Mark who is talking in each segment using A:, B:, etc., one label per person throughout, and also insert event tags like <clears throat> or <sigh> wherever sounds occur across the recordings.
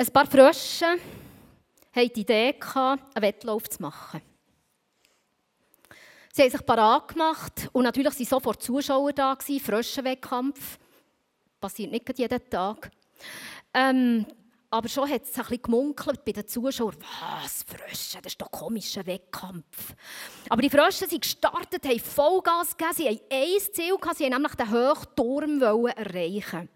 A: Ein paar Frösche hatten die Idee, einen Wettlauf zu machen. Sie haben sich parat gemacht und natürlich waren sofort Zuschauer da, Fröschenwettkampf. Passiert nicht jeden Tag. Ähm, aber schon hat es ein gemunkelt bei den Zuschauern. Was, Frösche, das ist doch ein komischer Wettkampf. Aber die Frösche sind gestartet, haben Vollgas gegeben, sie haben ein Ziel gehabt, sie wollten nämlich den Hochturm erreichen.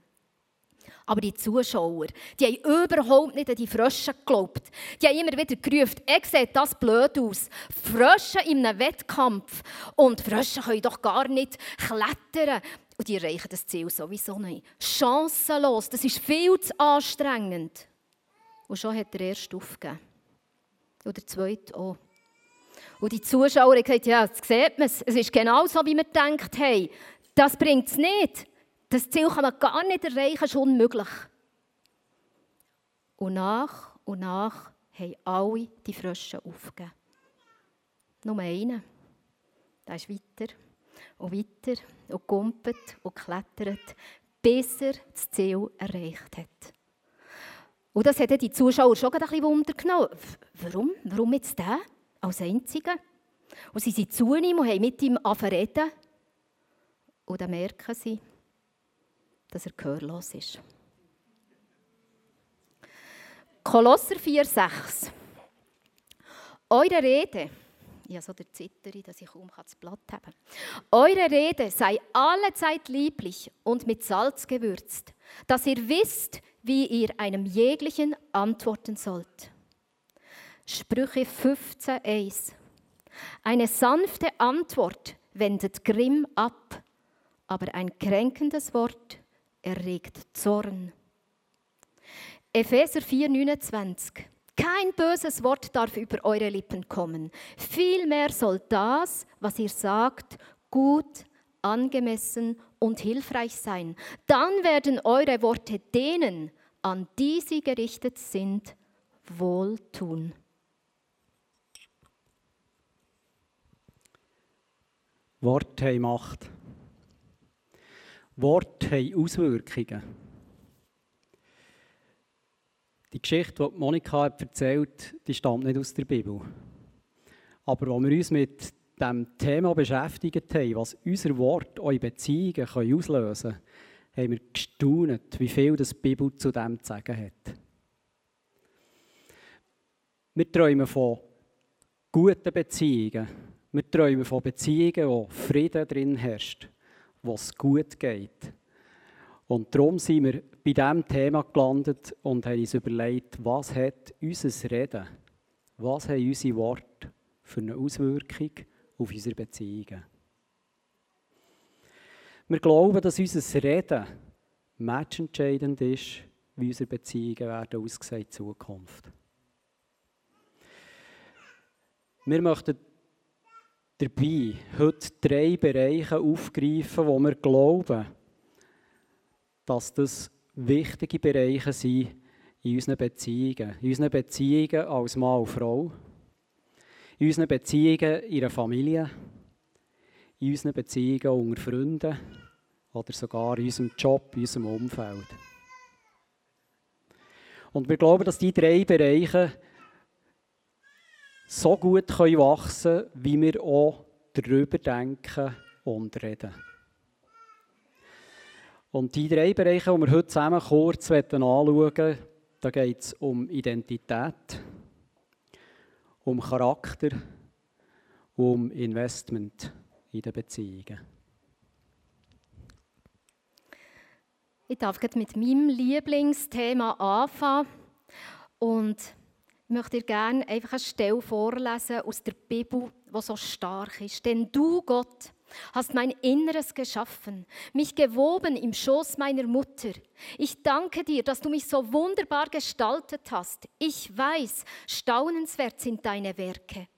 A: Aber die Zuschauer, die haben überhaupt nicht an die Frösche geglaubt. Die haben immer wieder gerufen, «Ich sehe das blöd aus. Frösche in einem Wettkampf. Und Frösche können doch gar nicht klettern. Und die erreichen das Ziel sowieso nicht. Chancenlos, das ist viel zu anstrengend. Und schon hat der erste aufgegeben. Und der zweite auch. Und die Zuschauer haben gesagt, ja, jetzt sieht man es. Es ist genau so, wie wir gedacht haben. Das bringt es nicht. Das Ziel kann man gar nicht erreichen, ist unmöglich. Und nach und nach haben alle die Frösche aufgegeben. Nur einer. Der ist weiter und weiter und gumpet und klettert, bis er das Ziel erreicht hat. Und das hat die Zuschauer schon ein bisschen Wunder genommen. Warum? Warum jetzt der als Einziger? Und sie sind zu ihm und haben mit ihm reden. Und dann merken sie, dass er gehörlos ist. Kolosser 4,6 Eure Rede habe so der Zitterin, dass ich kaum das Blatt haben Eure Rede sei allezeit lieblich und mit Salz gewürzt, dass ihr wisst, wie ihr einem jeglichen antworten sollt. Sprüche 15,1 Eine sanfte Antwort wendet Grimm ab, aber ein kränkendes Wort erregt Zorn. Epheser 4,29 kein böses Wort darf über eure Lippen kommen. Vielmehr soll das, was ihr sagt, gut, angemessen und hilfreich sein. Dann werden eure Worte denen, an die sie gerichtet sind, wohltun.
B: Worte haben Macht. Worte haben Auswirkungen. Die Geschichte, die Monika erzählt die stammt nicht aus der Bibel. Aber als wir uns mit dem Thema beschäftigt haben, was unser Wort eure Beziehungen auslösen können, haben wir gestaunt, wie viel das Bibel zu dem zu sagen hat. Wir träumen von guten Beziehungen. Wir träumen von Beziehungen, wo Frieden drin herrscht, wo es gut geht. Und darum sind wir bei diesem Thema gelandet und haben uns überlegt, was hat unser Reden, was haben unsere Worte für eine Auswirkung auf unsere Beziehungen. Wir glauben, dass unser Reden matchentscheidend ist, wie unsere Beziehungen werden aussehen in Zukunft. Wir möchten dabei heute drei Bereiche aufgreifen, wo wir glauben, dass das wichtige Bereiche sind in unseren Beziehungen. In unseren Beziehungen als Mann und Frau, in unseren Beziehungen in der Familie, in unseren Beziehungen unter Freunden oder sogar in unserem Job, in unserem Umfeld. Und wir glauben, dass diese drei Bereiche so gut wachsen können, wie wir auch darüber denken und reden. Und die drei Bereiche, die wir heute zusammen kurz anschauen wollen, da geht es um Identität, um Charakter, um Investment in den Beziehungen.
A: Ich darf mit meinem Lieblingsthema anfangen und möchte dir gerne einfach eine Stelle vorlesen aus der Bibel, die so stark ist. Denn du, Gott, hast mein Inneres geschaffen, mich gewoben im Schoß meiner Mutter. Ich danke dir, dass du mich so wunderbar gestaltet hast. Ich weiß, staunenswert sind deine Werke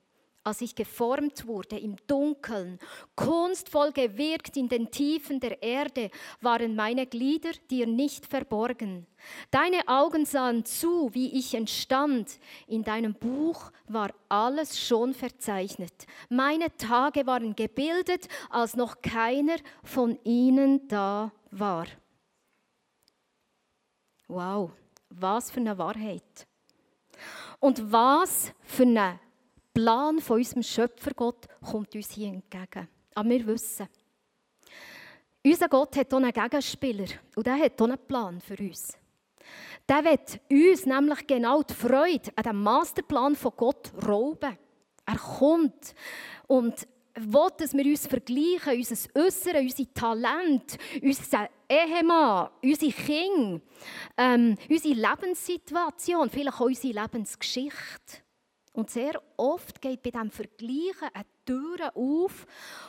A: als ich geformt wurde im Dunkeln, kunstvoll gewirkt in den Tiefen der Erde, waren meine Glieder dir nicht verborgen. Deine Augen sahen zu, wie ich entstand. In deinem Buch war alles schon verzeichnet. Meine Tage waren gebildet, als noch keiner von ihnen da war. Wow, Was für eine Wahrheit. Und was für ein Plan von unserem Schöpfergott kommt uns hier entgegen. Aber wir wissen, unser Gott hat auch einen Gegenspieler und der hat auch einen Plan für uns. Der wird uns nämlich genau die Freude an dem Masterplan von Gott rauben. Er kommt und will, dass wir uns vergleichen, unser Äußeres, unser Talent, unser Ehemann, unsere Kinder, ähm, unsere Lebenssituation, vielleicht auch unsere Lebensgeschichte. Und sehr oft geht bei diesem Vergleichen eine Tür auf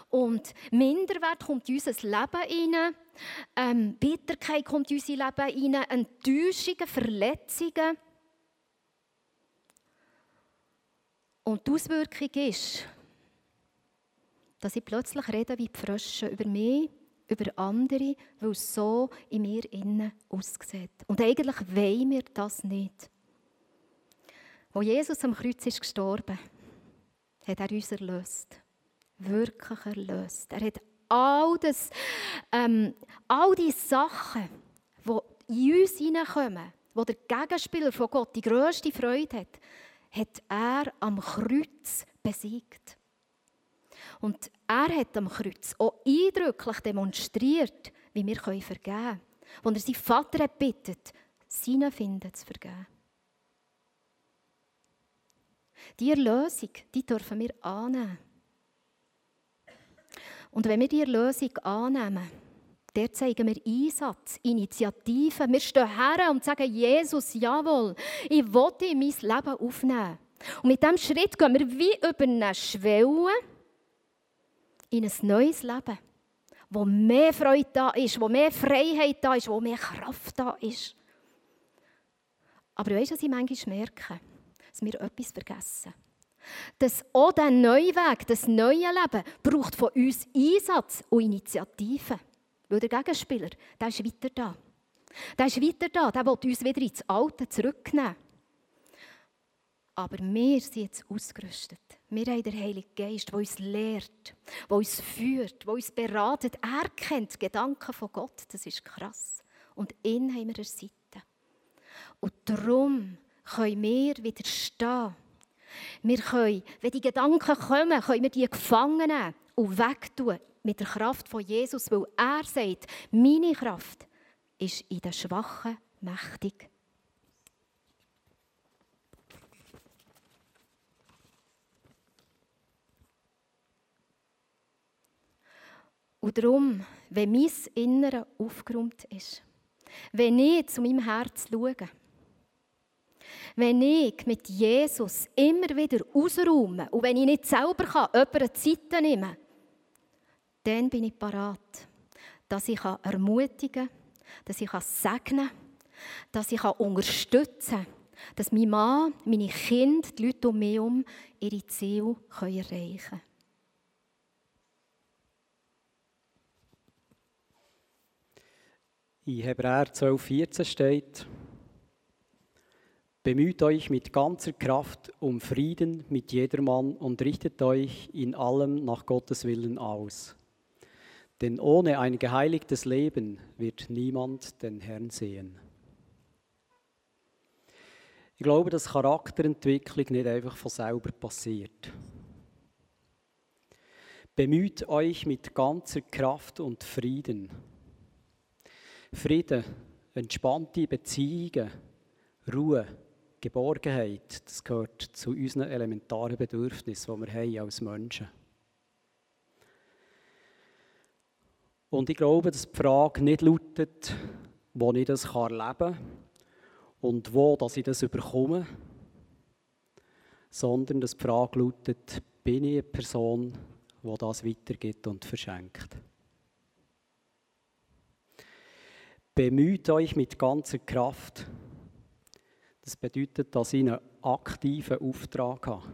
A: und Minderwert kommt in unser Leben rein, ähm, Bitterkeit kommt in unser Leben rein, Enttäuschungen, Verletzungen. Und die Auswirkung ist, dass ich plötzlich rede wie die Frösche über mich, über andere, weil es so in mir innen aussieht. Und eigentlich wollen wir das nicht. Wo Jesus am Kreuz ist gestorben, hat er uns erlöst. Wirklich erlöst. Er hat all, das, ähm, all die Sachen, die in uns hineinkommen, wo der Gegenspieler von Gott die grösste Freude hat, hat er am Kreuz besiegt. Und er hat am Kreuz auch eindrücklich demonstriert, wie wir vergeben können. Als er seinen Vater bittet, seinen Finden zu vergeben. Die Erlösung, die dürfen wir annehmen. Und wenn wir die Erlösung annehmen, der zeigen wir Einsatz, Initiative. Wir stehen her und sagen, Jesus, jawohl, ich will in mein Leben aufnehmen. Und mit diesem Schritt gehen wir wie über eine Schwelle in ein neues Leben, wo mehr Freude da ist, wo mehr Freiheit da ist, wo mehr Kraft da ist. Aber weißt du, was ich manchmal merke? Dass wir etwas vergessen. Dass auch der neue Weg, das neue Leben, braucht von uns Einsatz und Initiative. Weil der Gegenspieler, der ist weiter da. Der ist weiter da, der will uns wieder ins Alte zurücknehmen. Aber wir sind jetzt ausgerüstet. Wir haben den Heiligen Geist, der uns lehrt, der uns führt, der uns beratet. Er kennt Gedanken von Gott. Das ist krass. Und ihn haben wir an Seite. Und darum können wir widerstehen. Wir können, wenn die Gedanken kommen, können wir die gefangen nehmen und wegtun mit der Kraft von Jesus, weil er sagt, meine Kraft ist in den Schwachen mächtig. Und darum, wenn mein Innere aufgeräumt ist, wenn ich zu meinem Herz schaue, wenn ich mit Jesus immer wieder ausräume und wenn ich nicht selber kann, jemanden Zeit nehmen dann bin ich parat, dass ich ermutigen kann, dass ich segnen kann, dass ich unterstützen kann, dass mein Mann, meine Kinder, die Leute um mich herum ihre Ziele erreichen können.
B: In Hebräer 12,14 steht, Bemüht euch mit ganzer Kraft um Frieden mit jedermann und richtet euch in allem nach Gottes Willen aus. Denn ohne ein geheiligtes Leben wird niemand den Herrn sehen. Ich glaube, dass Charakterentwicklung nicht einfach von selber passiert. Bemüht euch mit ganzer Kraft und Frieden. Frieden, entspannte Beziehungen, Ruhe, Geborgenheit, das gehört zu unseren elementaren Bedürfnissen, die wir haben als Menschen. Und ich glaube, dass die Frage nicht lautet, wo ich das erleben kann und wo dass ich das überkomme, sondern dass die Frage lautet, bin ich eine Person, die das weitergibt und verschenkt. Bemüht euch mit ganzer Kraft, das bedeutet, dass ich einen aktiven Auftrag habe.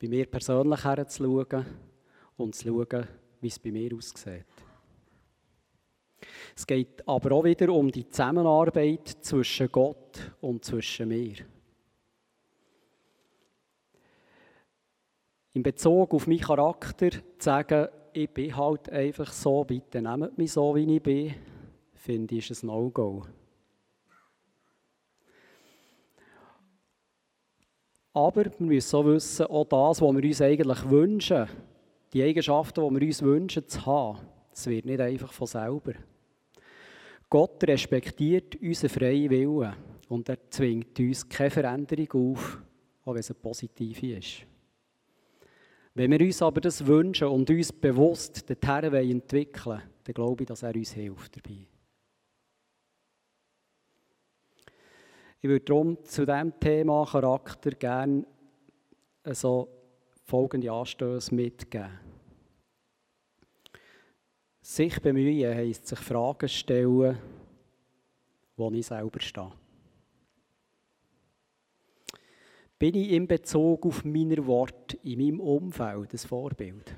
B: Bei mir persönlich herzuschauen und zu schauen, wie es bei mir aussieht. Es geht aber auch wieder um die Zusammenarbeit zwischen Gott und zwischen mir. In Bezug auf meinen Charakter zu sagen, ich bin halt einfach so, bitte nehmt mich so, wie ich bin, finde ich, ist ein No-Go. Aber wir müssen auch wissen, auch das, was wir uns eigentlich wünschen, die Eigenschaften, die wir uns wünschen zu haben, das wird nicht einfach von selber. Gott respektiert unseren freien Willen und er zwingt uns keine Veränderung auf, auch wenn es eine positive ist. Wenn wir uns aber das wünschen und uns bewusst dorthin entwickeln wollen, dann glaube ich, dass er uns hilft dabei. Ich würde darum zu diesem Thema Charakter gerne so folgende Anstöße mitgeben. Sich bemühen heisst sich Fragen stellen, wo ich selber stehe. Bin ich in Bezug auf meine Worte in meinem Umfeld ein Vorbild?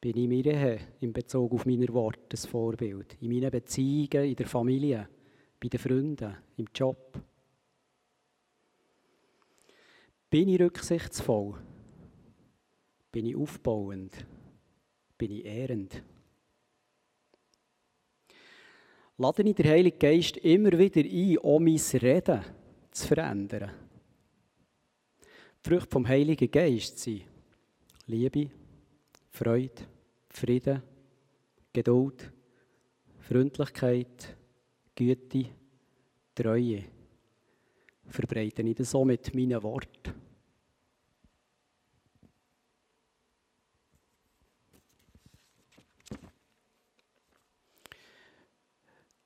B: Bin ich mir in Bezug auf meine Worte ein Vorbild? In meinen Beziehungen, in der Familie, bei den Freunden, im Job? Bin ich rücksichtsvoll? Bin ich aufbauend? Bin ich ehrend? Lade ich den Heiligen Geist immer wieder ein, um mein Reden zu verändern. Die Früchte vom Heiligen Geist sind Liebe, Freude, Frieden, Geduld, Freundlichkeit, Güte, Treue. Verbreite ich das so mit meinen Worten.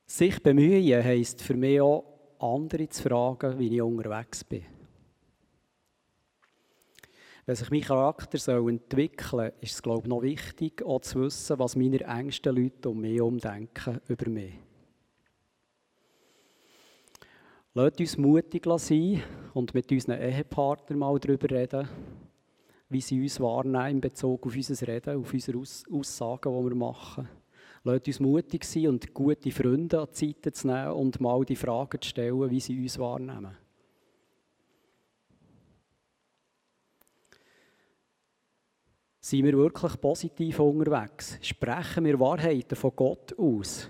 B: Sich bemühen heisst für mich auch, andere zu fragen, wie ich unterwegs bin. Wenn sich mein Charakter soll entwickeln soll, ist es, glaube ich, noch wichtig, auch zu wissen, was meine engsten Leute um mich herum denken über mich. Lasst uns mutig sein und mit unseren Ehepartnern mal darüber reden, wie sie uns wahrnehmen in Bezug auf unser Reden, auf unsere Aussagen, die wir machen. Lasst uns mutig sein und gute Freunde an die Seite zu nehmen und mal die Fragen zu stellen, wie sie uns wahrnehmen. Sind wir wirklich positiv unterwegs? Sprechen wir Wahrheiten von Gott aus?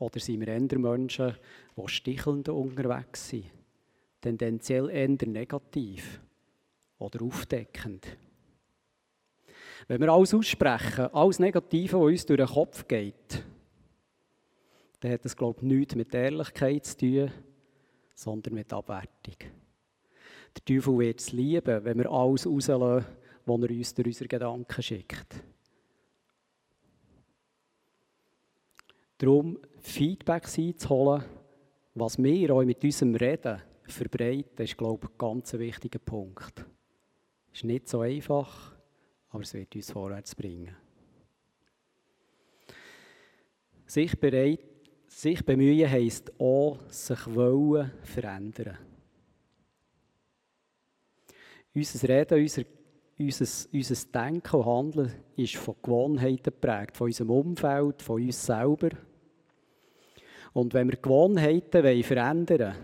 B: Oder sind wir eher Menschen, die stichelnd unterwegs sind? Tendenziell eher negativ oder aufdeckend? Wenn wir alles aussprechen, alles Negative, was uns durch den Kopf geht, dann hat das, glaube ich, nichts mit Ehrlichkeit zu tun, sondern mit Abwertung. Der Teufel wird es lieben, wenn wir alles rauslassen, die er uns durch unsere Gedanken schickt. Darum Feedback einzuholen, was wir auch mit unserem Reden verbreiten, ist, glaube ich, ein ganz wichtiger Punkt. Ist nicht so einfach, aber es wird uns vorwärts bringen. Sich, bereit, sich bemühen heisst auch, sich wollen verändern. Unser Reden, unser unser, unser Denken und Handeln ist von Gewohnheiten geprägt, von unserem Umfeld, von uns selber. Und wenn wir Gewohnheiten wollen verändern wollen,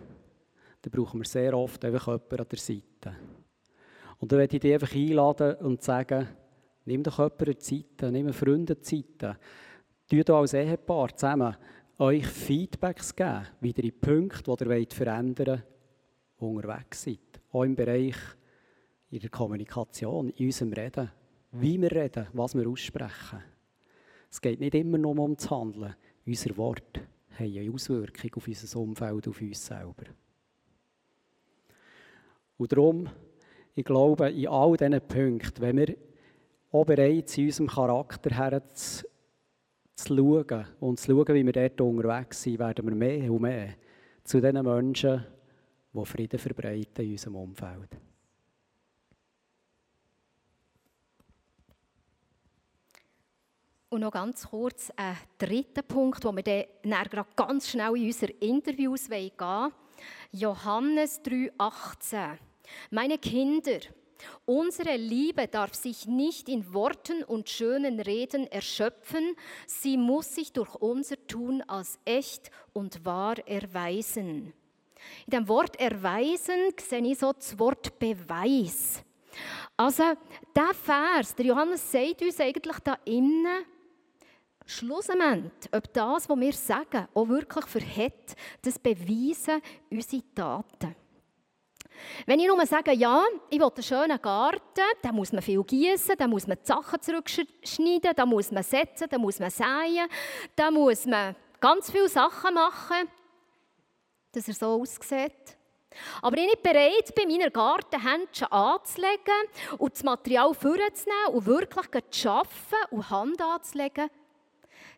B: dann brauchen wir sehr oft einfach jemanden an der Seite. Und dann möchte ich dich einfach einladen und sagen, nimm doch jemanden an Seite, nimm einen Freund an Seite. Tut als Ehepaar zusammen euch Feedbacks geben, wie ihr in Punkten, die ihr verändern wollt, unterwegs seid. Auch im Bereich in der Kommunikation, in unserem Reden, wie wir reden, was wir aussprechen. Es geht nicht immer nur um das Handeln. Unser Wort haben eine Auswirkung auf unser Umfeld, auf uns selber. Und darum, ich glaube, in all diesen Punkten, wenn wir auch bereit sind, unserem Charakter her zu, zu schauen und zu schauen, wie wir dort unterwegs sind, werden wir mehr und mehr zu den Menschen, die Frieden verbreiten in unserem Umfeld.
A: Und noch ganz kurz ein dritter Punkt, wo wir dann gerade ganz schnell in unsere Interviews gehen wollen. Johannes 3,18. Meine Kinder, unsere Liebe darf sich nicht in Worten und schönen Reden erschöpfen, sie muss sich durch unser Tun als echt und wahr erweisen. In dem Wort erweisen sehe ich so das Wort Beweis. Also, der Vers, der Johannes sagt uns eigentlich da innen, Schlussendlich, ob das, was wir sagen, auch wirklich verhält, das beweisen unsere Taten. Wenn ich nur sage, ja, ich will einen schönen Garten, dann muss man viel gießen, dann muss man die Sachen zurückschneiden, dann muss man setzen, dann muss man säen, dann muss man ganz viele Sachen machen, dass er so aussieht. Aber ich bin nicht bereit bin, meine Gartenhändchen anzulegen und das Material vorzunehmen und wirklich zu arbeiten und Hand anzulegen,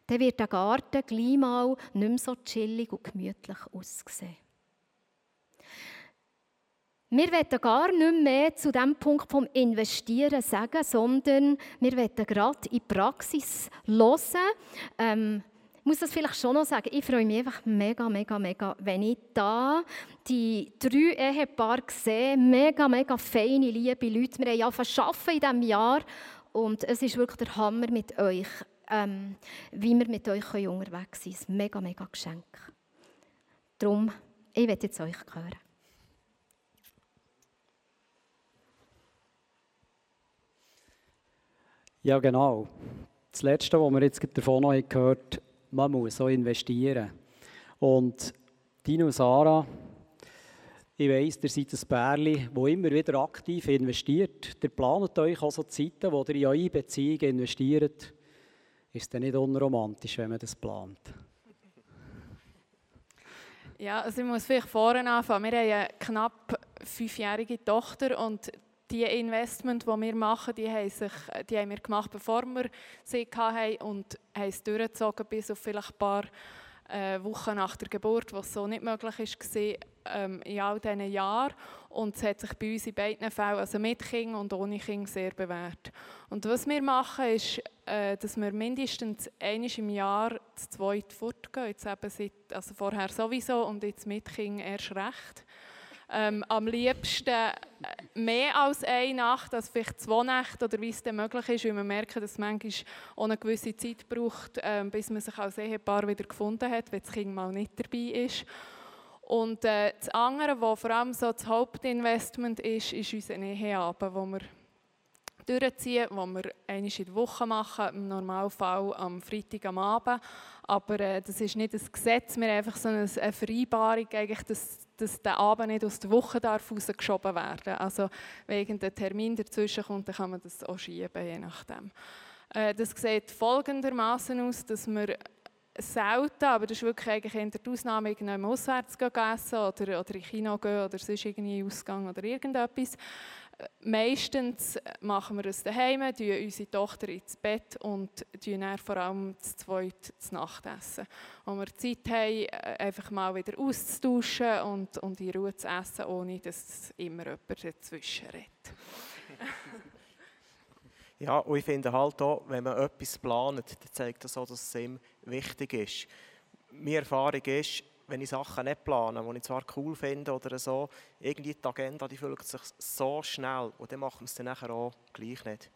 A: dann wird der Garten gleich mal nicht mehr so chillig und gemütlich aussehen. Wir wollen gar nicht mehr zu dem Punkt vom Investieren sagen, sondern wir wollen gerade in die Praxis hören. Ähm, ich muss das vielleicht schon noch sagen, ich freue mich einfach mega, mega, mega, wenn ich da die drei Ehepaare sehe, mega, mega feine, liebe Leute. Wir haben ja verschaffen in diesem Jahr und es ist wirklich der Hammer mit euch ähm, wie wir mit euch unterwegs sein können. Ein mega, mega Geschenk. Darum, ich werde jetzt euch hören.
B: Ja, genau. Das Letzte, was wir jetzt davon noch gehört haben, man muss so investieren. Und Dino Sarah, ich weiss, ihr seid ein Bärli, das immer wieder aktiv investiert. Ihr plant euch auch so Zeiten, wo ihr in eure Beziehung investiert ist dann nicht unromantisch, wenn man das plant?
C: Ja, also ich muss vielleicht vorne anfangen. Wir haben eine knapp fünfjährige Tochter und die Investment, die wir machen, die haben, sich, die haben wir gemacht, bevor wir sie hatten und haben es durchgezogen bis auf vielleicht ein paar äh, Wochen nach der Geburt, was so nicht möglich war ähm, in all diesen Jahren. Und es hat sich bei uns in beiden Fällen, also mit Kind und ohne Kind, sehr bewährt. Und was wir machen, ist, äh, dass wir mindestens einmal im Jahr zu zweit fortgehen. Jetzt eben seit, also vorher sowieso und jetzt mit Kind erst recht. Ähm, am liebsten äh, mehr als eine Nacht, also vielleicht zwei Nächte oder wie es dann möglich ist, weil wir merken, dass es manchmal auch eine gewisse Zeit braucht, ähm, bis man sich als Ehepaar wieder gefunden hat, wenn das Kind mal nicht dabei ist. Und äh, das andere, was vor allem so das Hauptinvestment ist, ist unser Eheabend, wo wir durchziehen, wo wir einmal in der Woche machen, im Normalfall am Freitag am Abend. Aber äh, das ist nicht ein Gesetz, wir einfach so eine, eine Vereinbarung, eigentlich, dass, dass der Abend nicht aus der Woche darf rausgeschoben werden Also wenn irgendein Termin dazwischen kommt, dann kann man das auch schieben, je nachdem. Äh, das sieht folgendermaßen aus, dass wir selten, aber das ist wirklich eigentlich in der Ausnahme, irgendwann auswärts essen oder, oder in Kino gehen oder sonst irgendwie Ausgang oder irgendetwas. Meistens machen wir es daheim, tun unsere Tochter ins Bett und tun dann vor allem das zweite das Nachtessen. Wo wir Zeit haben, einfach mal wieder auszutauschen und, und in Ruhe zu essen, ohne dass immer jemand dazwischen redet.
D: Ja, und ich finde halt auch, wenn man etwas plant, dann zeigt das auch, dass es ihm wichtig ist. Meine Erfahrung ist, wenn ich Sachen nicht plane, die ich zwar cool finde oder so, irgendwie die Agenda, die fühlt sich so schnell und dann machen wir es dann nachher auch gleich nicht.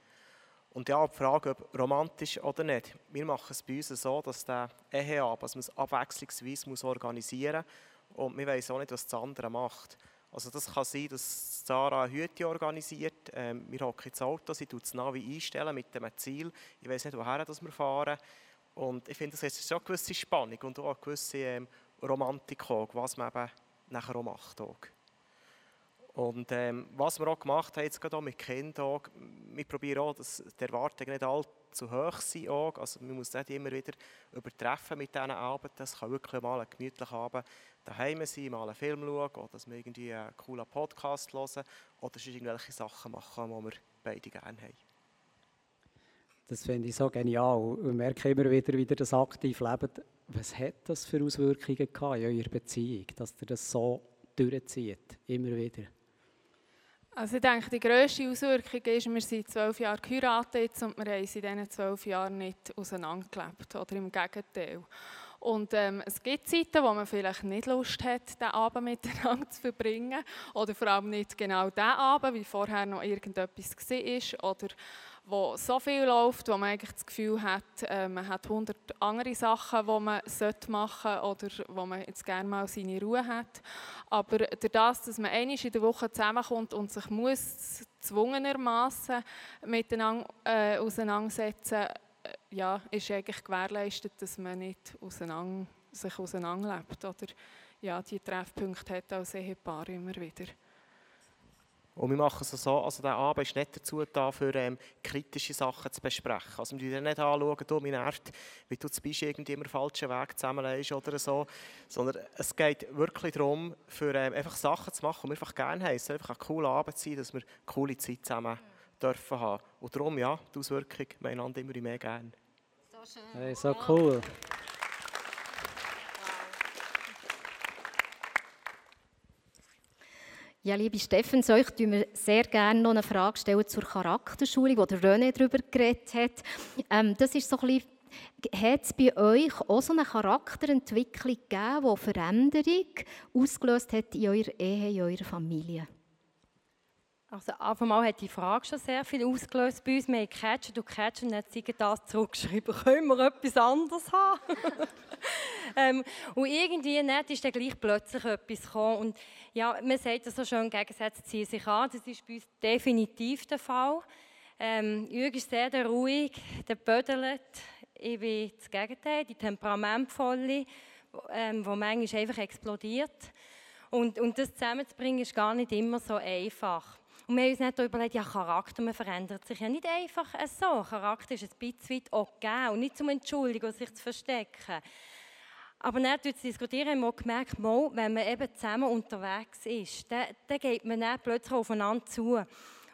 D: Und ja, die Frage, ob romantisch oder nicht. Wir machen es bei uns so, dass der Eheabend, also man es abwechslungsweise organisieren muss und wir wissen auch nicht, was das andere macht. Also das kann sein, dass Sarah Hüte organisiert. Ähm, wir hocken ins Auto, sie tut das Navi einstellen mit dem Ziel. Ich weiß nicht, woher wir fahren. Und ich finde, das ist schon eine gewisse Spannung und auch eine gewisse ähm, Romantik, auch, was man eben nachher auch macht. Auch. Und ähm, was wir auch gemacht haben, jetzt gerade auch mit Kindern, auch, wir probieren auch, dass die Erwartungen nicht allzu hoch sind. Auch. Also man muss nicht immer wieder übertreffen mit diesen Abenden. Es kann wirklich mal ein gemütlicher Abend daheim sein, mal einen Film schauen oder dass wir irgendwie einen coolen Podcast hören oder irgendwelche Sachen machen, die wir beide gerne haben.
B: Das finde ich so genial. Ich merke immer wieder, wie das aktiv lebt. Was hat das für Auswirkungen in eurer Beziehung, dass ihr das so durchzieht, immer wieder?
C: Also ich denke, die grösste Auswirkung ist, wir sind zwölf Jahre geheiratet und wir haben in diesen zwölf Jahren nicht auseinandergelebt. Oder im Gegenteil. Und ähm, es gibt Zeiten, wo man vielleicht nicht Lust hat, den Abend miteinander zu verbringen. Oder vor allem nicht genau den Abend, wie vorher noch irgendetwas war. Oder wo so viel läuft, wo man eigentlich das Gefühl hat, äh, man hat hundert andere Sachen, die man machen sollte oder wo man jetzt gerne mal seine Ruhe hat. Aber durch das, dass man einmal in der Woche zusammenkommt und sich muss zwungenermaßen miteinander äh, auseinandersetzen ja, ist eigentlich gewährleistet, dass man nicht auseinander, sich auseinanderlebt oder ja, die Treffpunkte hat als Ehepaar immer wieder.
D: Und wir machen es so, also der Abend ist nicht dazu da, für ähm, kritische Sachen zu besprechen. Also wir schauen nicht anschauen, du, mich nervt, wie du zum Beispiel irgendwie immer falschen Weg zusammenlegst oder so. Sondern es geht wirklich darum, für ähm, einfach Sachen zu machen, die wir einfach gerne haben. Es soll einfach ein cooler Abend sein, dass wir eine coole Zeit zusammen dürfen haben. Und darum, ja, die Auswirkung, wir einander immer mehr gerne.
B: So. Hey, so cool.
A: Ja, liebe Steffen, euch stellen wir sehr gerne noch eine Frage stellen zur Charakterschulung, wo der René darüber geredet hat. Ähm, das ist so ein bisschen, hat es bei euch auch so eine Charakterentwicklung gegeben, die Veränderung ausgelöst hat in eurer Ehe, in eurer Familie?
E: Also auf einmal hat die Frage schon sehr viel ausgelöst bei uns. Wir haben gecatcht und gecatcht und dann hat das zurückgeschrieben, <laughs> können wir etwas anderes haben? <laughs> ähm, und irgendwie nicht ist dann gleich plötzlich etwas gekommen. Und ja, man sagt das so schön, Gegensätze ziehen sich an. Das ist bei uns definitiv der Fall. Ähm, Jürgen ist sehr der ruhig, der bödelt. Ich bin das Gegenteil, die temperamentvolle, ähm, wo manchmal einfach explodiert. Und, und das zusammenzubringen ist gar nicht immer so einfach. Und wir haben uns nicht überlegt, ja, Charakter man verändert sich ja nicht einfach so. Charakter ist ein bisschen weit okay und nicht zum Entschuldigen, sich zu verstecken. Aber dann zu diskutieren, haben wir gemerkt, mal, wenn man eben zusammen unterwegs ist, dann, dann geht man dann plötzlich aufeinander zu.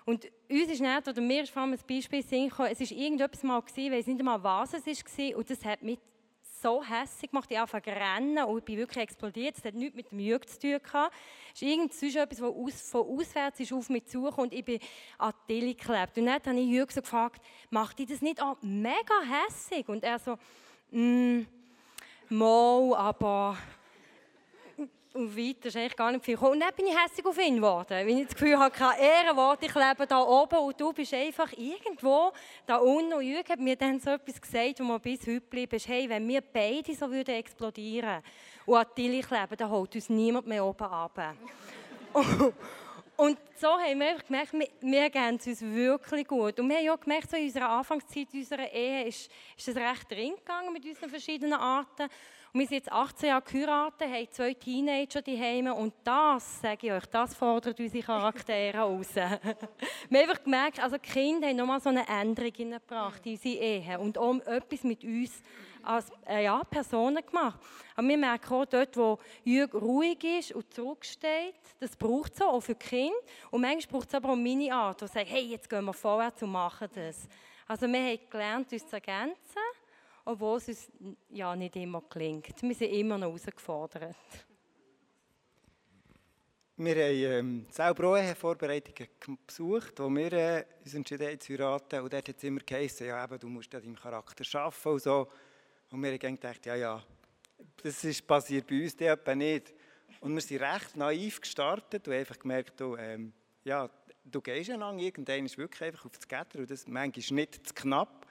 E: Und uns ist nicht, oder mir ist vor allem ein Beispiel gekommen, es war irgendetwas mal, gewesen, ich weiß nicht einmal, was es war, und das hat mich so hässlich gemacht, ich angefangen zu rennen und ich bin wirklich explodiert. Das hat nichts mit dem Jürg zu tun gehabt. Es ist irgendwas etwas, was aus, von auswärts ist auf mich zugekommen und ich bin an die Tilly geklebt. Und dann habe ich Jürg so gefragt, macht dich das nicht auch mega hässlich? Und er so, mm, mal, aber und weiter ist gar nicht viel. Und dann bin ich hässlich auf ihn geworden, weil ich das Gefühl habe, keine Ehrenwort, ich lebe da oben und du bist einfach irgendwo da unten. Und Jürgen hat mir dann so etwas gesagt, wo mir bis heute ist, hey, wenn wir beide so würden explodieren und an Tilly kleben, dann holt uns niemand mehr oben ab. Und so haben wir gemerkt, wir, wir es uns wirklich gut. Und wir haben auch gemerkt, so in unserer Anfangszeit unserer Ehe ist, ist es recht drin gegangen mit unseren verschiedenen Arten. Und wir sind jetzt 18 Jahre geheiratet, haben zwei Teenager daheim und das, sage ich euch, das fordert unsere Charaktere <laughs> aus. <laughs> wir haben einfach gemerkt, also die Kinder haben nochmal so eine Änderung gebracht in unsere Ehe und auch etwas mit uns als äh, ja, Personen gemacht. Aber wir merken auch dort, wo Jürg ruhig ist und zurücksteht, das braucht es auch für die Kinder. Und manchmal braucht es aber auch meine Art, die sagt, hey, jetzt gehen wir vorwärts und machen das. Also wir haben gelernt, uns zu ergänzen obwohl es uns ja nicht immer gelingt. Wir sind immer noch herausgefordert.
F: Wir haben ähm, selber auch Vorbereitungen besucht, wo wir äh, uns entschieden haben zu heiraten. Und dort hat es immer geheißen, ja, eben, du musst an deinem Charakter arbeiten und so. Und wir haben gedacht, ja, ja, das ist passiert bei uns etwa nicht. Und wir sind recht naiv gestartet und einfach gemerkt, du, ähm, ja, du gehst einander, irgendwann ist wirklich einfach auf das Getter und das manchmal nicht zu knapp.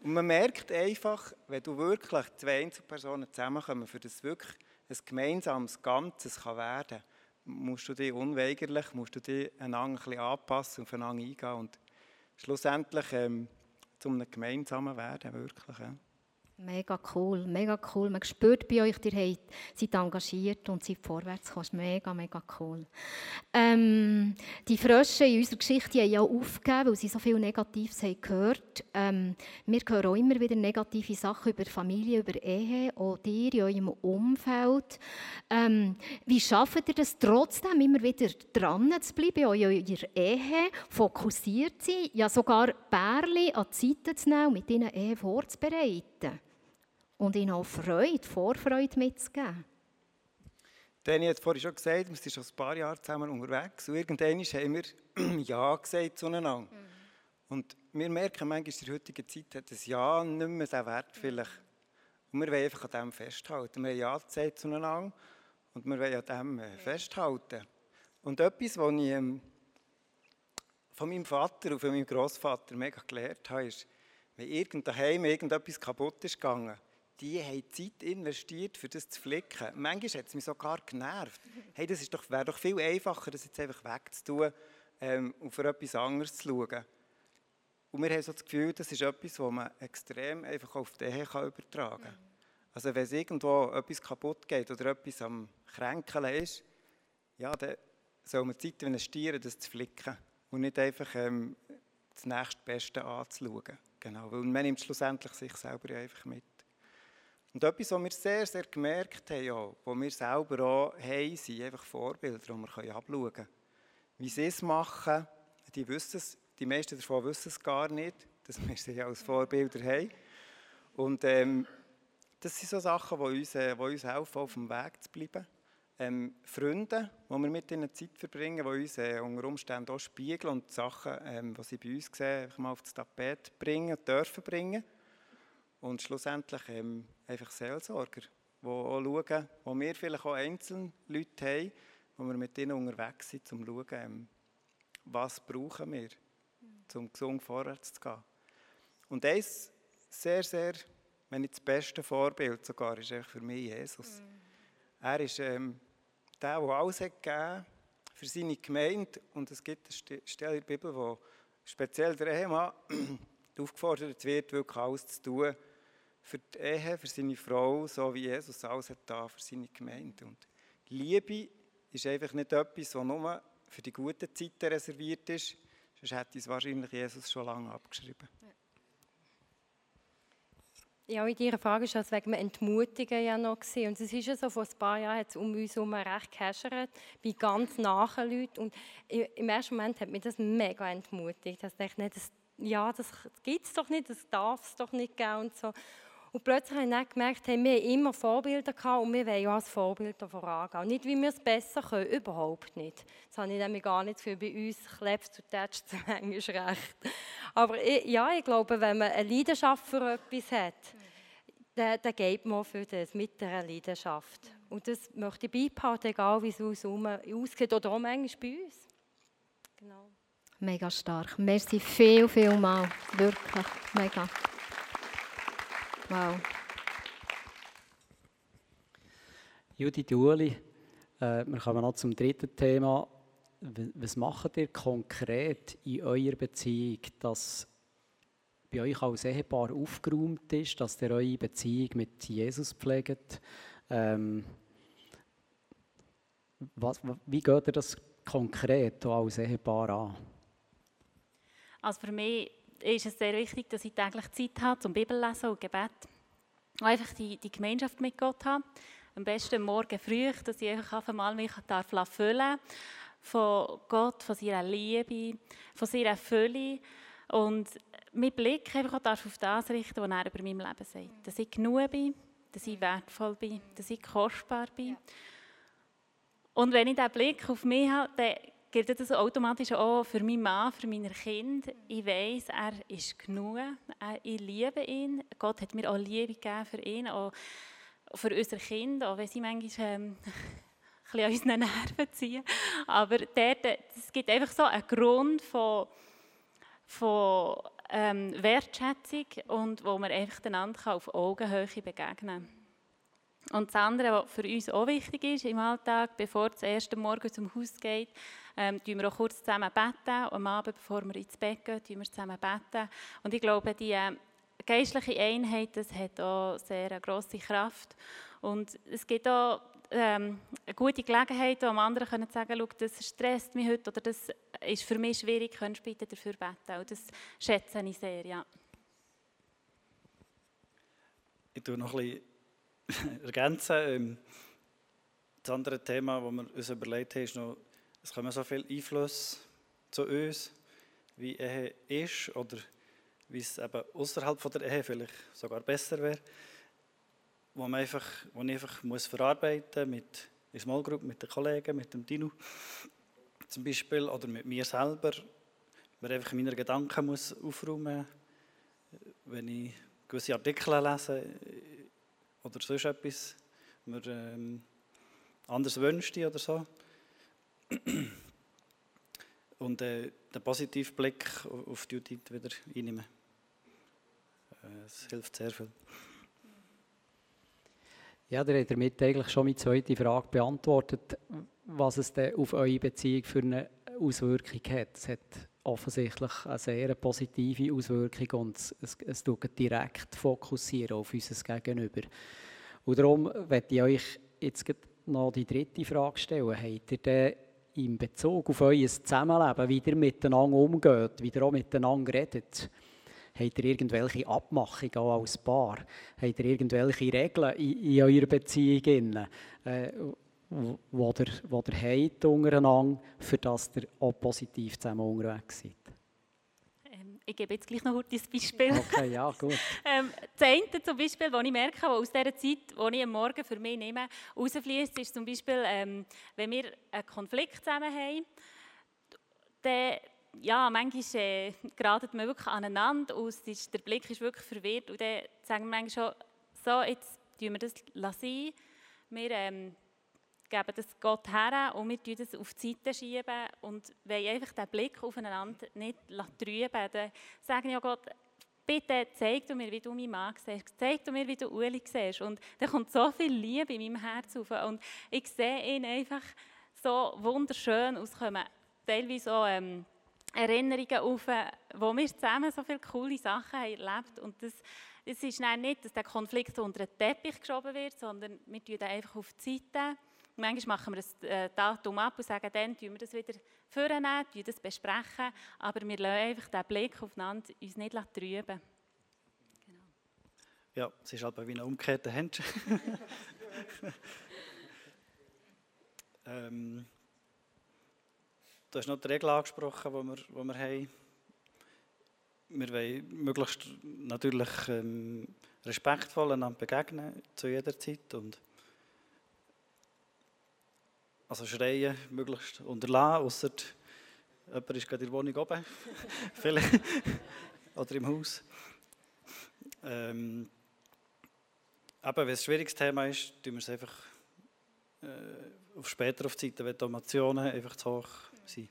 F: Und man merkt einfach, wenn du wirklich zwei Einzelpersonen zusammenkommen, für das wirklich ein gemeinsames Ganzes kann werden musst du dich unweigerlich, musst du dich einander ein bisschen anpassen und aufeinander eingehen und schlussendlich ähm, zu einem gemeinsamen werden, wirklich. Ja.
A: Mega cool, mega cool. Man spürt bei euch, ihr seid engagiert und seid vorwärts gekommen. Mega, mega cool. Ähm, die Frösche in unserer Geschichte haben ja aufgegeben, weil sie so viel Negatives haben gehört. Ähm, wir hören auch immer wieder negative Sachen über Familie, über Ehe, auch ihr in eurem Umfeld. Ähm, wie schafft ihr das trotzdem immer wieder dran zu bleiben, in eurer Ehe, fokussiert zu sein, ja sogar Bärli an die Seite zu nehmen und mit ihnen Ehe vorzubereiten? Und ihnen auch Freude, Vorfreude mitzugeben.
F: Danny hat vorhin schon gesagt, wir sind schon ein paar Jahre zusammen unterwegs und irgendwann haben wir <clears throat> Ja gesagt zueinander. Mhm. Und wir merken manchmal in der heutigen Zeit hat das Ja nicht mehr den Wert vielleicht. Und wir wollen einfach an dem festhalten. Wir haben Ja gesagt zueinander und wir wollen an dem äh, festhalten. Und etwas, was ich ähm, von meinem Vater und von meinem Großvater mega gelernt habe, ist, wenn irgend daheim irgendetwas kaputt ist gegangen, die haben Zeit investiert, für das zu flicken. Manchmal hat es mich sogar genervt. Hey, das ist doch, wäre doch viel einfacher, das jetzt einfach wegzutun ähm, und für etwas anderes zu schauen. und wir haben so das Gefühl, das ist etwas, das man extrem einfach auf die Ehe kann übertragen kann. Also wenn es irgendwo etwas kaputt geht oder etwas am Kränkeln ist, ja, dann soll man Zeit investieren, das zu flicken und nicht einfach ähm, das nächstbeste anzuschauen. Genau, weil man nimmt schlussendlich sich selber einfach mit. Und etwas, was wir sehr, sehr gemerkt haben, ja, wo wir selber auch haben, sind einfach Vorbilder, die wir abschauen können. Wie sie es machen, die wissen es, die meisten davon wissen es gar nicht, dass wir sie als Vorbilder haben. Und ähm, das sind so Sachen, die uns, äh, die uns helfen, auf dem Weg zu bleiben. Ähm, Freunde, die wir mit ihnen Zeit verbringen, die uns äh, unter Umständen auch spiegeln und die Sachen, ähm, die sie bei uns sehen, einfach mal auf das Tapet bringen, dürfen bringen. Und schlussendlich ähm, einfach Seelsorger, die auch schauen, wo wir vielleicht auch einzelne Leute haben, wo wir mit ihnen unterwegs sind, um zu schauen, ähm, was brauchen wir, um gesund vorwärts zu gehen. Und eins sehr, sehr, wenn nicht das beste Vorbild sogar, ist eigentlich für mich Jesus. Mhm. Er ist ähm, der, der alles hat gegeben für seine Gemeinde. Und es gibt eine Stelle in der Bibel, wo speziell der Ehemann <clears throat> aufgefordert wird, wirklich alles zu tun für die Ehe, für seine Frau, so wie Jesus alles hat da für seine Gemeinde. Und Liebe ist einfach nicht etwas, das nur für die guten Zeiten reserviert ist, sonst hätte es wahrscheinlich Jesus schon lange abgeschrieben.
E: Ja, in Ihrer Frage war es wegen Entmutigen ja noch. Gewesen. Und es ist ja so, vor ein paar Jahren hat es um uns herum recht gehäschert, bei ganz nahen Leuten. Und im ersten Moment hat mich das mega entmutigt. Ich dachte, das, ja, das gibt es doch nicht, das darf es doch nicht geben und so. Und plötzlich habe ich dann gemerkt, hey, wir haben immer Vorbilder gehabt und wir wollen ja als Vorbilder vorangehen. Nicht, wie wir es besser können, überhaupt nicht. Das habe ich nämlich gar nicht für bei uns klebst zu tätscht zu <laughs> manchmal recht. Aber ich, ja, ich glaube, wenn man eine Leidenschaft für etwas hat, dann, dann geht man für das mit dieser Leidenschaft. Und das möchte ich beibehalten, egal wie es uns ausgeht oder auch manchmal bei uns.
A: Genau. Mega stark. Merci viel, viel mal. Wirklich. Mega. Wow.
B: Judith Uli, äh, wir kommen noch zum dritten Thema. Was macht ihr konkret in eurer Beziehung, dass bei euch als Ehepaar aufgeräumt ist, dass ihr eure Beziehung mit Jesus pflegt? Ähm, was, wie geht ihr das konkret als Ehepaar an?
G: Also für mich ist es sehr wichtig, dass ich täglich Zeit habe zum Bibellesen und Gebet. Und einfach die, die Gemeinschaft mit Gott habe. Am besten morgen früh, dass ich einfach mal mich darf füllen von Gott, von seiner Liebe, von seiner Fülle. Und mein Blick einfach auch darf auf das richten, was er über mein Leben sagt. Dass ich genug bin, dass ich wertvoll bin, dass ich kostbar bin. Und wenn ich diesen Blick auf mich habe, dann gilt das automatisch auch für meinen Mann, für meine Kinder. Ich weiß, er ist genug. Ich liebe ihn. Gott hat mir auch Liebe gegeben für ihn, auch für unsere Kinder, auch wenn sie manchmal ähm, <laughs> ein an unseren Nerven ziehen. Aber dort, es gibt einfach so einen Grund von, von ähm, Wertschätzung und wo man einfach einander auf Augenhöhe begegnen kann. Und das andere, was für uns auch wichtig ist im Alltag, bevor das erste Morgen zum Haus geht, ähm, wir auch kurz zusammen beten. Am Abend, bevor wir ins Bett gehen, tun wir zusammen beten. Und ich glaube, die äh, geistliche Einheit, das hat auch sehr eine grosse Kraft. Und es gibt auch ähm, eine gute Gelegenheit, um anderen zu sagen, das stresst mich heute oder das ist für mich schwierig, könntest du bitte dafür beten. Und das schätze ich sehr, ja.
H: Ich tue noch ein bisschen <laughs> ergänzen. Ähm, das andere Thema, das wir uns überlegt haben, ist noch, es kommen so viele Einflüsse zu uns, wie Ehe ist oder wie es eben außerhalb der Ehe vielleicht sogar besser wäre, wo, man einfach, wo ich einfach muss verarbeiten mit in Small Group, mit den Kollegen, mit dem Dino zum Beispiel oder mit mir selber, man einfach meine Gedanken muss aufräumen, wenn ich gewisse Artikel lese, oder sonst etwas mir ähm, anders wünschte oder so. Und äh, den positiven Blick auf die Judith wieder einnehmen. Es äh, hilft sehr viel.
B: Ja, ihr habt damit eigentlich schon meine zweite Frage beantwortet, was es denn auf eure Beziehung für eine Auswirkung hat. Es hat offensichtlich eine sehr positive Auswirkung und es, es, es direkt fokussieren auf unser Gegenüber. Und darum werde ich euch jetzt noch die dritte Frage stellen. Habt ihr denn in Bezug auf euer Zusammenleben, wie ihr miteinander umgeht, wie ihr auch miteinander redet, habt ihr irgendwelche Abmachungen auch als Paar? Habt ihr irgendwelche Regeln in, in eurer Beziehung, äh, wo ihr, wo ihr habt untereinander, für das ihr auch positiv zusammen unterwegs seid?
G: Ich gebe jetzt gleich noch ein Beispiel.
B: Okay, ja, gut. <laughs>
G: ähm, das eine zum Beispiel, das ich merke, was aus dieser Zeit, die ich am Morgen für mich nehme, rausfließt, ist zum Beispiel, ähm, wenn wir einen Konflikt zusammen haben, dann ja, manchmal äh, geratet man wirklich aneinander aus, der Blick ist wirklich verwirrt und dann sagen wir manchmal schon, so, jetzt tun wir das lassen. Wir ähm, geben das Gott her und wir tun das auf die Seite schieben und wollen einfach den Blick aufeinander nicht trüben. Dann sagen ja Gott, bitte zeig du mir, wie du meinen Mann siehst, zeig du mir, wie du Uli siehst. Und da kommt so viel Liebe in meinem Herz auf und ich sehe ihn einfach so wunderschön auskommen. Teilweise auch ähm, Erinnerungen auf, wo wir zusammen so viele coole Sachen haben erlebt und das es ist nicht, dass der Konflikt unter den Teppich geschoben wird, sondern wir tun ihn einfach auf die Seite Manchmal machen wir ein äh, Datum ab und sagen, dann tun wir das wieder vornehmen, tun das besprechen, aber wir lassen einfach den Blick aufeinander uns nicht trüben.
H: Genau. Ja, es ist aber wie ein umgekehrter Händchen. <laughs> ähm, du hast noch die Regel angesprochen, die wir, die wir haben. Wir wollen möglichst natürlich ähm, respektvoll einander begegnen, zu jeder Zeit. Und also schreien möglichst unterlassen, außer jemand ist gerade in der Wohnung oben. <laughs> Vielleicht. Oder im Haus. Ähm, aber wenn es ein schwieriges Thema ist, tun wir es einfach äh, auf später auf die Zeit, wenn die Emotionen einfach zu hoch sind.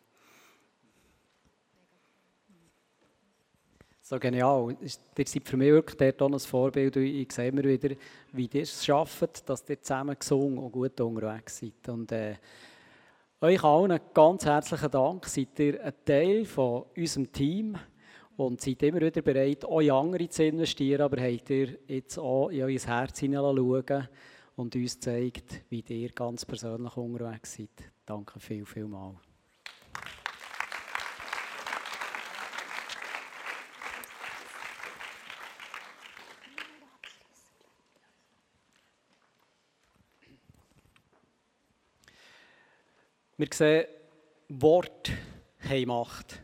B: So genial. Ihr seid für mich wirklich dort auch ein Vorbild. Ich sehe immer wieder, wie ihr es schafft, dass ihr zusammen gesungen und gut unterwegs seid. Und, äh, euch allen ganz herzlichen Dank. Seid ihr ein Teil von unserem Team und seid immer wieder bereit, auch andere zu investieren, aber habt ihr jetzt auch in euer Herz hineinschauen und uns zeigt, wie ihr ganz persönlich unterwegs seid. Danke viel, viel mal. Wir sehen, Wort haben Macht.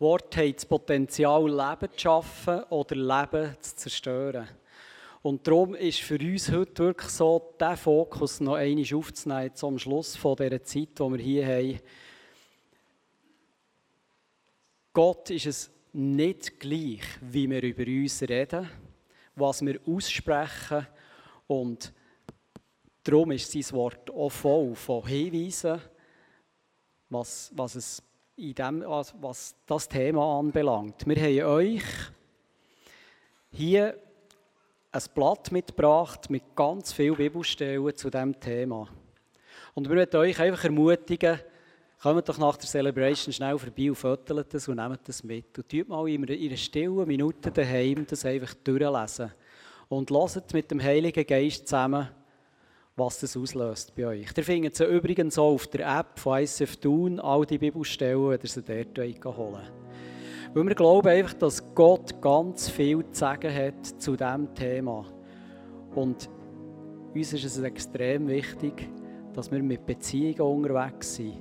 B: Wort haben das Potenzial, Leben zu schaffen oder Leben zu zerstören. Und darum ist für uns heute wirklich so, diesen Fokus noch einmal aufzunehmen, zum Schluss von dieser Zeit, die wir hier haben. Gott ist es nicht gleich, wie wir über uns reden, was wir aussprechen. Und darum ist sein Wort auch voll von Hinweisen, was, was, es in dem, was, das Thema anbelangt. Wir haben euch hier ein Blatt mitgebracht mit ganz vielen Bibelstellen zu diesem Thema. Und wir möchten euch einfach ermutigen, kommt doch nach der Celebration schnell vorbei und fötelt das und nehmt das mit. Und tut mal in einer stillen Minute daheim das einfach durchlesen. Und lasst mit dem Heiligen Geist zusammen was das auslöst bei euch. Ihr findet sie übrigens auch auf der App von ICF Thun, all die Bibelstellen, wenn ihr sie dort holen Weil wir glauben einfach, dass Gott ganz viel zu sagen hat zu diesem Thema. Und uns ist es extrem wichtig, dass wir mit Beziehungen unterwegs sind,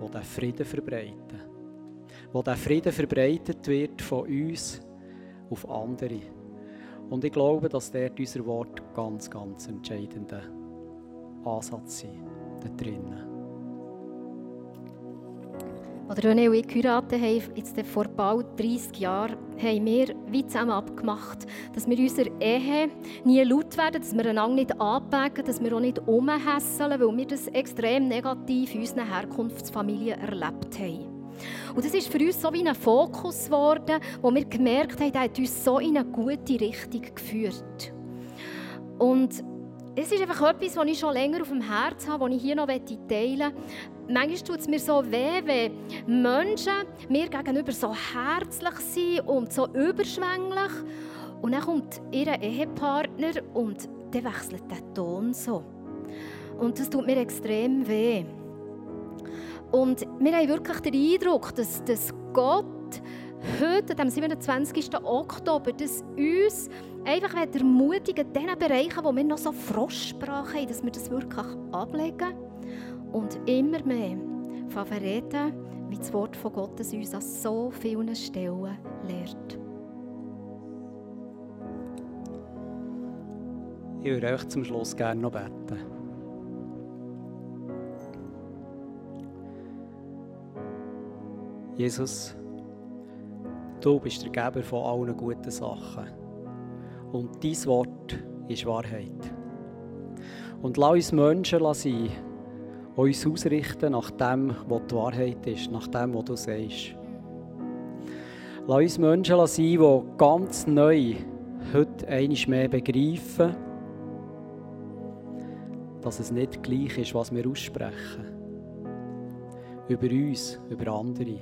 B: die diesen Frieden verbreiten. Wo der Frieden verbreitet wird von uns auf andere. Und ich glaube, dass dort unser Wort ganz, ganz entscheidend ist. Ansatz sein, da drinnen.
A: Als René und ich geheiratet haben, jetzt vor bald 30 Jahren, haben wir wie zusammen abgemacht, dass wir in unserer Ehe nie laut werden, dass wir einander nicht anpacken, dass wir auch nicht umhässeln, weil wir das extrem negativ in unseren Herkunftsfamilien erlebt haben. Und das ist für uns so wie ein Fokus geworden, wo wir gemerkt haben, der hat uns so in eine gute Richtung geführt. Und es ist einfach etwas, was ich schon länger auf dem Herz habe, das ich hier noch teilen möchte. Manchmal tut es mir so weh, wenn Menschen mir gegenüber so herzlich sind und so überschwänglich. Und dann kommt ihr Ehepartner und dann wechselt der Ton so. Und das tut mir extrem weh. Und wir haben wirklich den Eindruck, dass, dass Gott heute, am 27. Oktober, dass uns einfach ermutigen in den Bereichen, wo wir noch so Frostsprache haben, dass wir das wirklich ablegen und immer mehr reden, wie das Wort von Gottes uns an so vielen Stellen lehrt.
B: Ich würde euch zum Schluss gerne noch beten. Jesus, du bist der Geber von allen guten Sachen. Und dein Wort ist Wahrheit. Und lass uns Menschen sein, uns ausrichten nach dem, was die Wahrheit ist, nach dem, was du sagst. Lass uns Menschen sein, die ganz neu heute einmal mehr begreifen, dass es nicht gleich ist, was wir aussprechen. Über uns, über andere.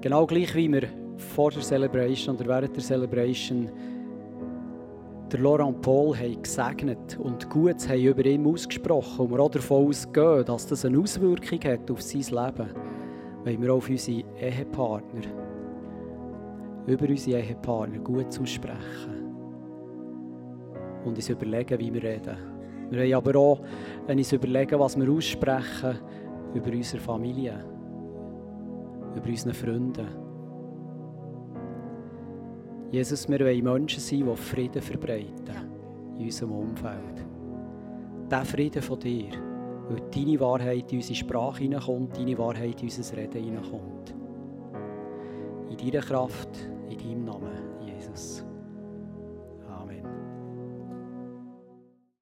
B: Genau gleich wie wir vor der Celebration oder während der Celebration der Laurent Paul haben gesegnet und Gutes haben über ihn ausgesprochen und wir auch davon ausgehen, dass das eine Auswirkung hat auf sein Leben, wenn wir auf unsere Ehepartner, über unsere Ehepartner gut aussprechen und uns überlegen, wie wir reden. Wir wollen aber auch uns überlegen, was wir aussprechen über unsere Familie, über unsere Freunde. Jesus, wir wollen Menschen sein, die Frieden verbreiten in unserem Umfeld. Der Frieden von dir, weil deine Wahrheit in unsere Sprache hineinkommt, deine Wahrheit in unser Reden hineinkommt. In deiner Kraft, in deinem Namen, Jesus.